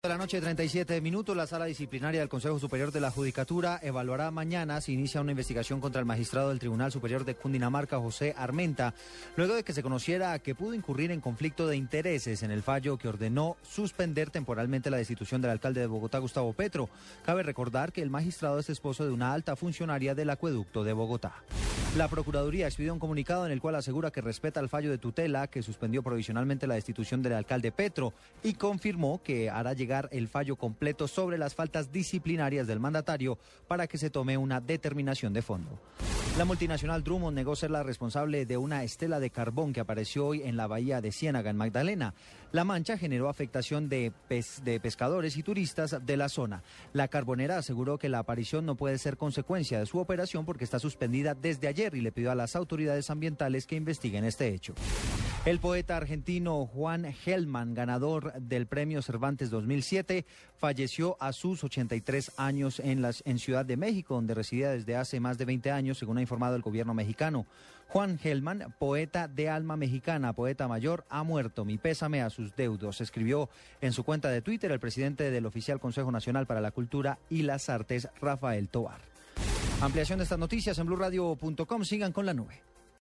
De la noche, 37 minutos, la Sala Disciplinaria del Consejo Superior de la Judicatura evaluará mañana si inicia una investigación contra el magistrado del Tribunal Superior de Cundinamarca, José Armenta, luego de que se conociera que pudo incurrir en conflicto de intereses en el fallo que ordenó suspender temporalmente la destitución del alcalde de Bogotá, Gustavo Petro. Cabe recordar que el magistrado es esposo de una alta funcionaria del acueducto de Bogotá. La Procuraduría expidió un comunicado en el cual asegura que respeta el fallo de tutela que suspendió provisionalmente la destitución del alcalde Petro y confirmó que hará llegar el fallo completo sobre las faltas disciplinarias del mandatario para que se tome una determinación de fondo. La multinacional Drummond negó ser la responsable de una estela de carbón que apareció hoy en la bahía de Ciénaga, en Magdalena. La mancha generó afectación de, pescadores y turistas de la zona. La carbonera aseguró que la aparición no puede ser consecuencia de su operación porque está suspendida desde ayer y le pidió a las autoridades ambientales que investiguen este hecho. El poeta argentino Juan Gelman, ganador del Premio Cervantes 2007, falleció a sus 83 años en, en Ciudad de México, donde residía desde hace más de 20 años, según ha informado el gobierno mexicano. Juan Gelman, poeta de alma mexicana, poeta mayor, ha muerto. Mi pésame a sus deudos. Escribió en su cuenta de Twitter el presidente del Oficial Consejo Nacional para la Cultura y las Artes, Rafael Tobar. Ampliación de estas noticias en blurradio.com. Sigan con la nube.